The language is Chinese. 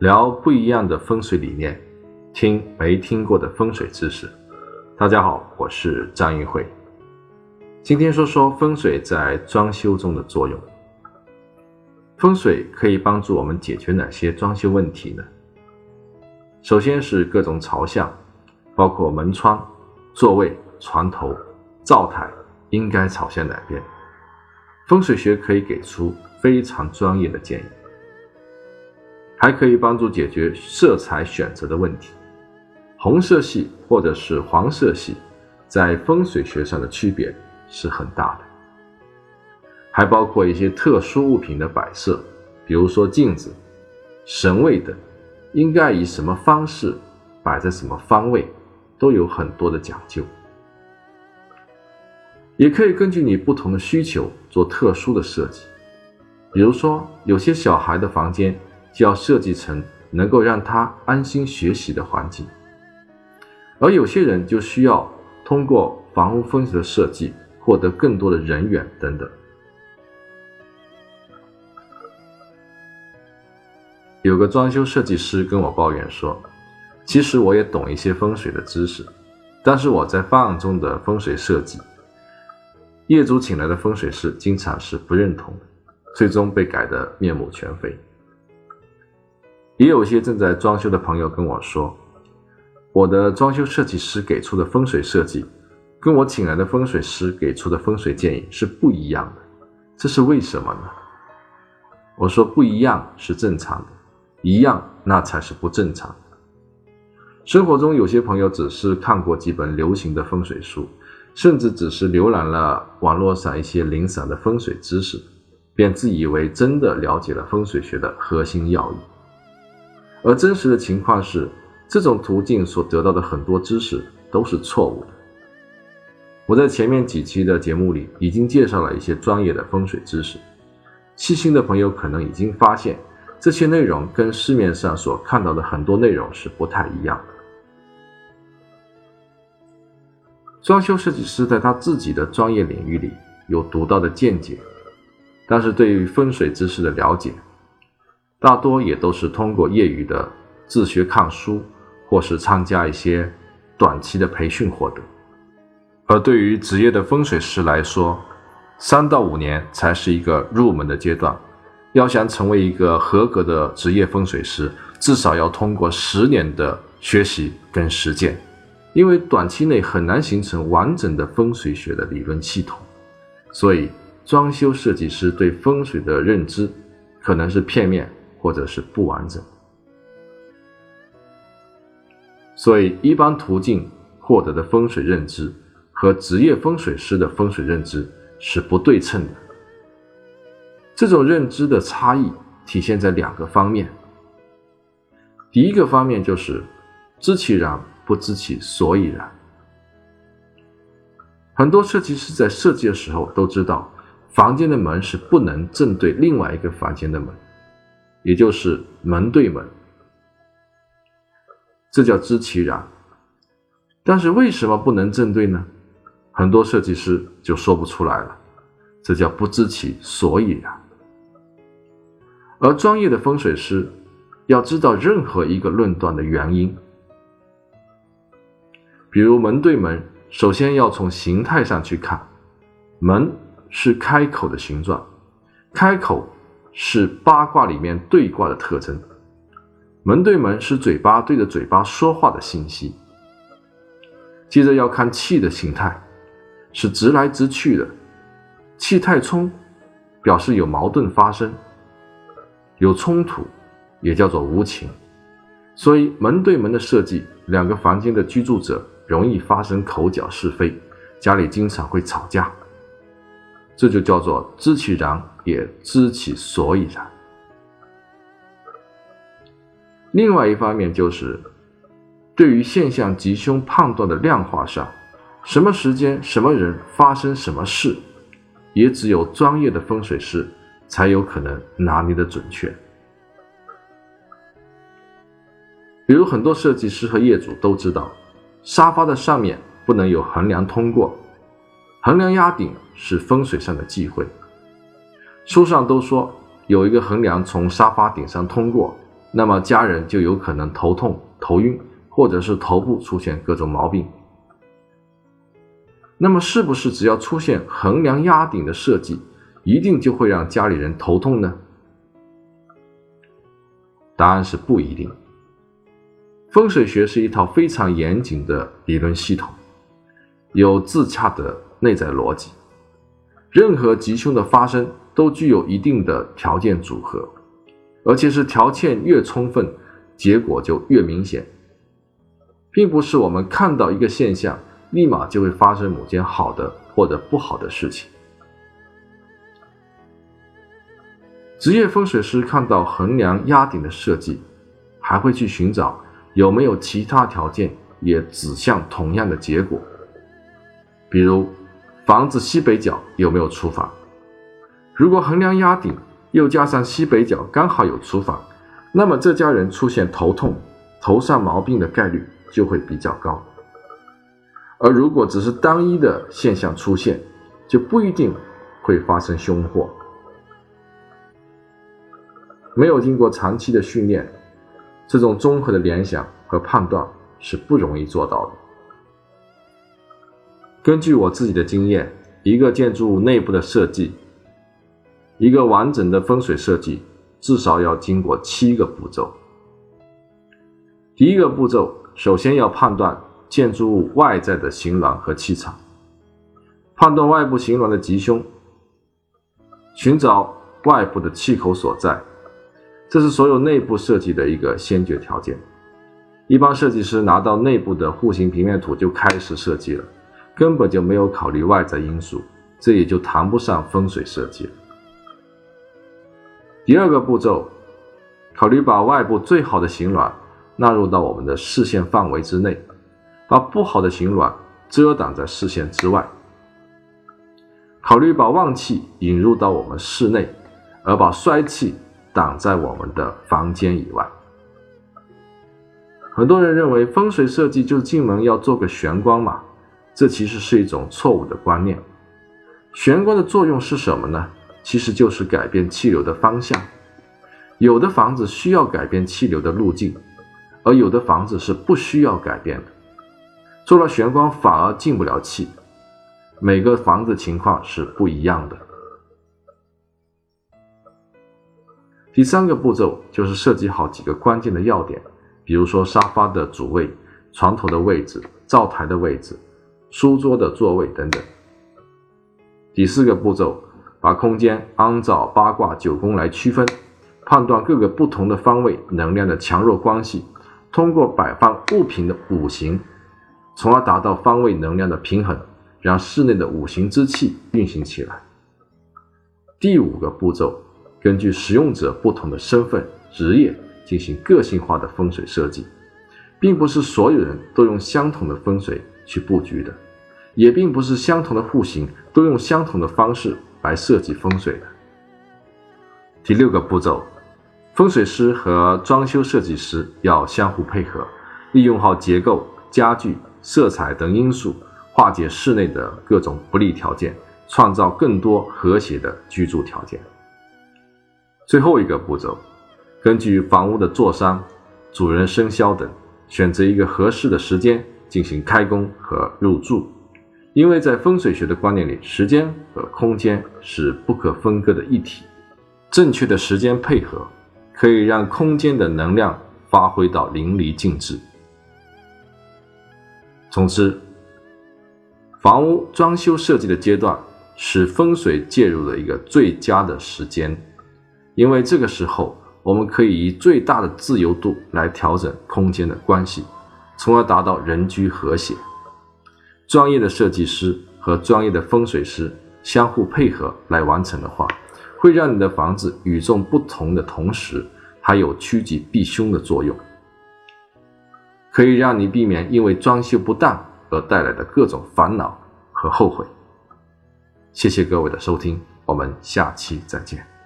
聊不一样的风水理念，听没听过的风水知识。大家好，我是张玉慧。今天说说风水在装修中的作用。风水可以帮助我们解决哪些装修问题呢？首先是各种朝向，包括门窗、座位、床头、灶台应该朝向哪边。风水学可以给出非常专业的建议，还可以帮助解决色彩选择的问题。红色系或者是黄色系，在风水学上的区别是很大的。还包括一些特殊物品的摆设，比如说镜子、神位等，应该以什么方式摆在什么方位，都有很多的讲究。也可以根据你不同的需求做特殊的设计，比如说有些小孩的房间就要设计成能够让他安心学习的环境，而有些人就需要通过房屋风水的设计获得更多的人缘等等。有个装修设计师跟我抱怨说，其实我也懂一些风水的知识，但是我在方案中的风水设计。业主请来的风水师经常是不认同的，最终被改得面目全非。也有些正在装修的朋友跟我说，我的装修设计师给出的风水设计，跟我请来的风水师给出的风水建议是不一样的，这是为什么呢？我说不一样是正常的，一样那才是不正常的。生活中有些朋友只是看过几本流行的风水书。甚至只是浏览了网络上一些零散的风水知识，便自以为真的了解了风水学的核心要义。而真实的情况是，这种途径所得到的很多知识都是错误的。我在前面几期的节目里已经介绍了一些专业的风水知识，细心的朋友可能已经发现，这些内容跟市面上所看到的很多内容是不太一样的。装修设计师在他自己的专业领域里有独到的见解，但是对于风水知识的了解，大多也都是通过业余的自学看书，或是参加一些短期的培训获得。而对于职业的风水师来说，三到五年才是一个入门的阶段。要想成为一个合格的职业风水师，至少要通过十年的学习跟实践。因为短期内很难形成完整的风水学的理论系统，所以装修设计师对风水的认知可能是片面或者是不完整。所以一般途径获得的风水认知和职业风水师的风水认知是不对称的。这种认知的差异体现在两个方面。第一个方面就是知其然。不知其所以然。很多设计师在设计的时候都知道，房间的门是不能正对另外一个房间的门，也就是门对门，这叫知其然。但是为什么不能正对呢？很多设计师就说不出来了，这叫不知其所以然。而专业的风水师要知道任何一个论断的原因。比如门对门，首先要从形态上去看，门是开口的形状，开口是八卦里面对卦的特征，门对门是嘴巴对着嘴巴说话的信息。接着要看气的形态，是直来直去的，气太冲，表示有矛盾发生，有冲突，也叫做无情。所以门对门的设计，两个房间的居住者。容易发生口角是非，家里经常会吵架，这就叫做知其然也知其所以然。另外一方面就是，对于现象吉凶判断的量化上，什么时间、什么人发生什么事，也只有专业的风水师才有可能拿捏的准确。比如很多设计师和业主都知道。沙发的上面不能有横梁通过，横梁压顶是风水上的忌讳。书上都说有一个横梁从沙发顶上通过，那么家人就有可能头痛、头晕，或者是头部出现各种毛病。那么，是不是只要出现横梁压顶的设计，一定就会让家里人头痛呢？答案是不一定。风水学是一套非常严谨的理论系统，有自洽的内在逻辑。任何吉凶的发生都具有一定的条件组合，而且是条件越充分，结果就越明显，并不是我们看到一个现象。立马就会发生某件好的或者不好的事情。职业风水师看到横梁压顶的设计，还会去寻找有没有其他条件也指向同样的结果。比如，房子西北角有没有厨房？如果横梁压顶，又加上西北角刚好有厨房，那么这家人出现头痛、头上毛病的概率就会比较高。而如果只是单一的现象出现，就不一定会发生凶祸。没有经过长期的训练，这种综合的联想和判断是不容易做到的。根据我自己的经验，一个建筑物内部的设计，一个完整的风水设计，至少要经过七个步骤。第一个步骤，首先要判断。建筑物外在的形峦和气场，判断外部形峦的吉凶，寻找外部的气口所在，这是所有内部设计的一个先决条件。一般设计师拿到内部的户型平面图就开始设计了，根本就没有考虑外在因素，这也就谈不上风水设计了。第二个步骤，考虑把外部最好的形峦纳入到我们的视线范围之内。把不好的形峦遮挡在视线之外，考虑把旺气引入到我们室内，而把衰气挡在我们的房间以外。很多人认为风水设计就是进门要做个玄关嘛，这其实是一种错误的观念。玄关的作用是什么呢？其实就是改变气流的方向。有的房子需要改变气流的路径，而有的房子是不需要改变的。做了玄关反而进不了气，每个房子情况是不一样的。第三个步骤就是设计好几个关键的要点，比如说沙发的主位、床头的位置、灶台的位置、书桌的座位等等。第四个步骤，把空间按照八卦九宫来区分，判断各个不同的方位能量的强弱关系，通过摆放物品的五行。从而达到方位能量的平衡，让室内的五行之气运行起来。第五个步骤，根据使用者不同的身份、职业进行个性化的风水设计，并不是所有人都用相同的风水去布局的，也并不是相同的户型都用相同的方式来设计风水的。第六个步骤，风水师和装修设计师要相互配合，利用好结构、家具。色彩等因素化解室内的各种不利条件，创造更多和谐的居住条件。最后一个步骤，根据房屋的坐山、主人生肖等，选择一个合适的时间进行开工和入住。因为在风水学的观念里，时间和空间是不可分割的一体。正确的时间配合，可以让空间的能量发挥到淋漓尽致。总之，房屋装修设计的阶段是风水介入的一个最佳的时间，因为这个时候我们可以以最大的自由度来调整空间的关系，从而达到人居和谐。专业的设计师和专业的风水师相互配合来完成的话，会让你的房子与众不同的同时，还有趋吉避凶的作用。可以让你避免因为装修不当而带来的各种烦恼和后悔。谢谢各位的收听，我们下期再见。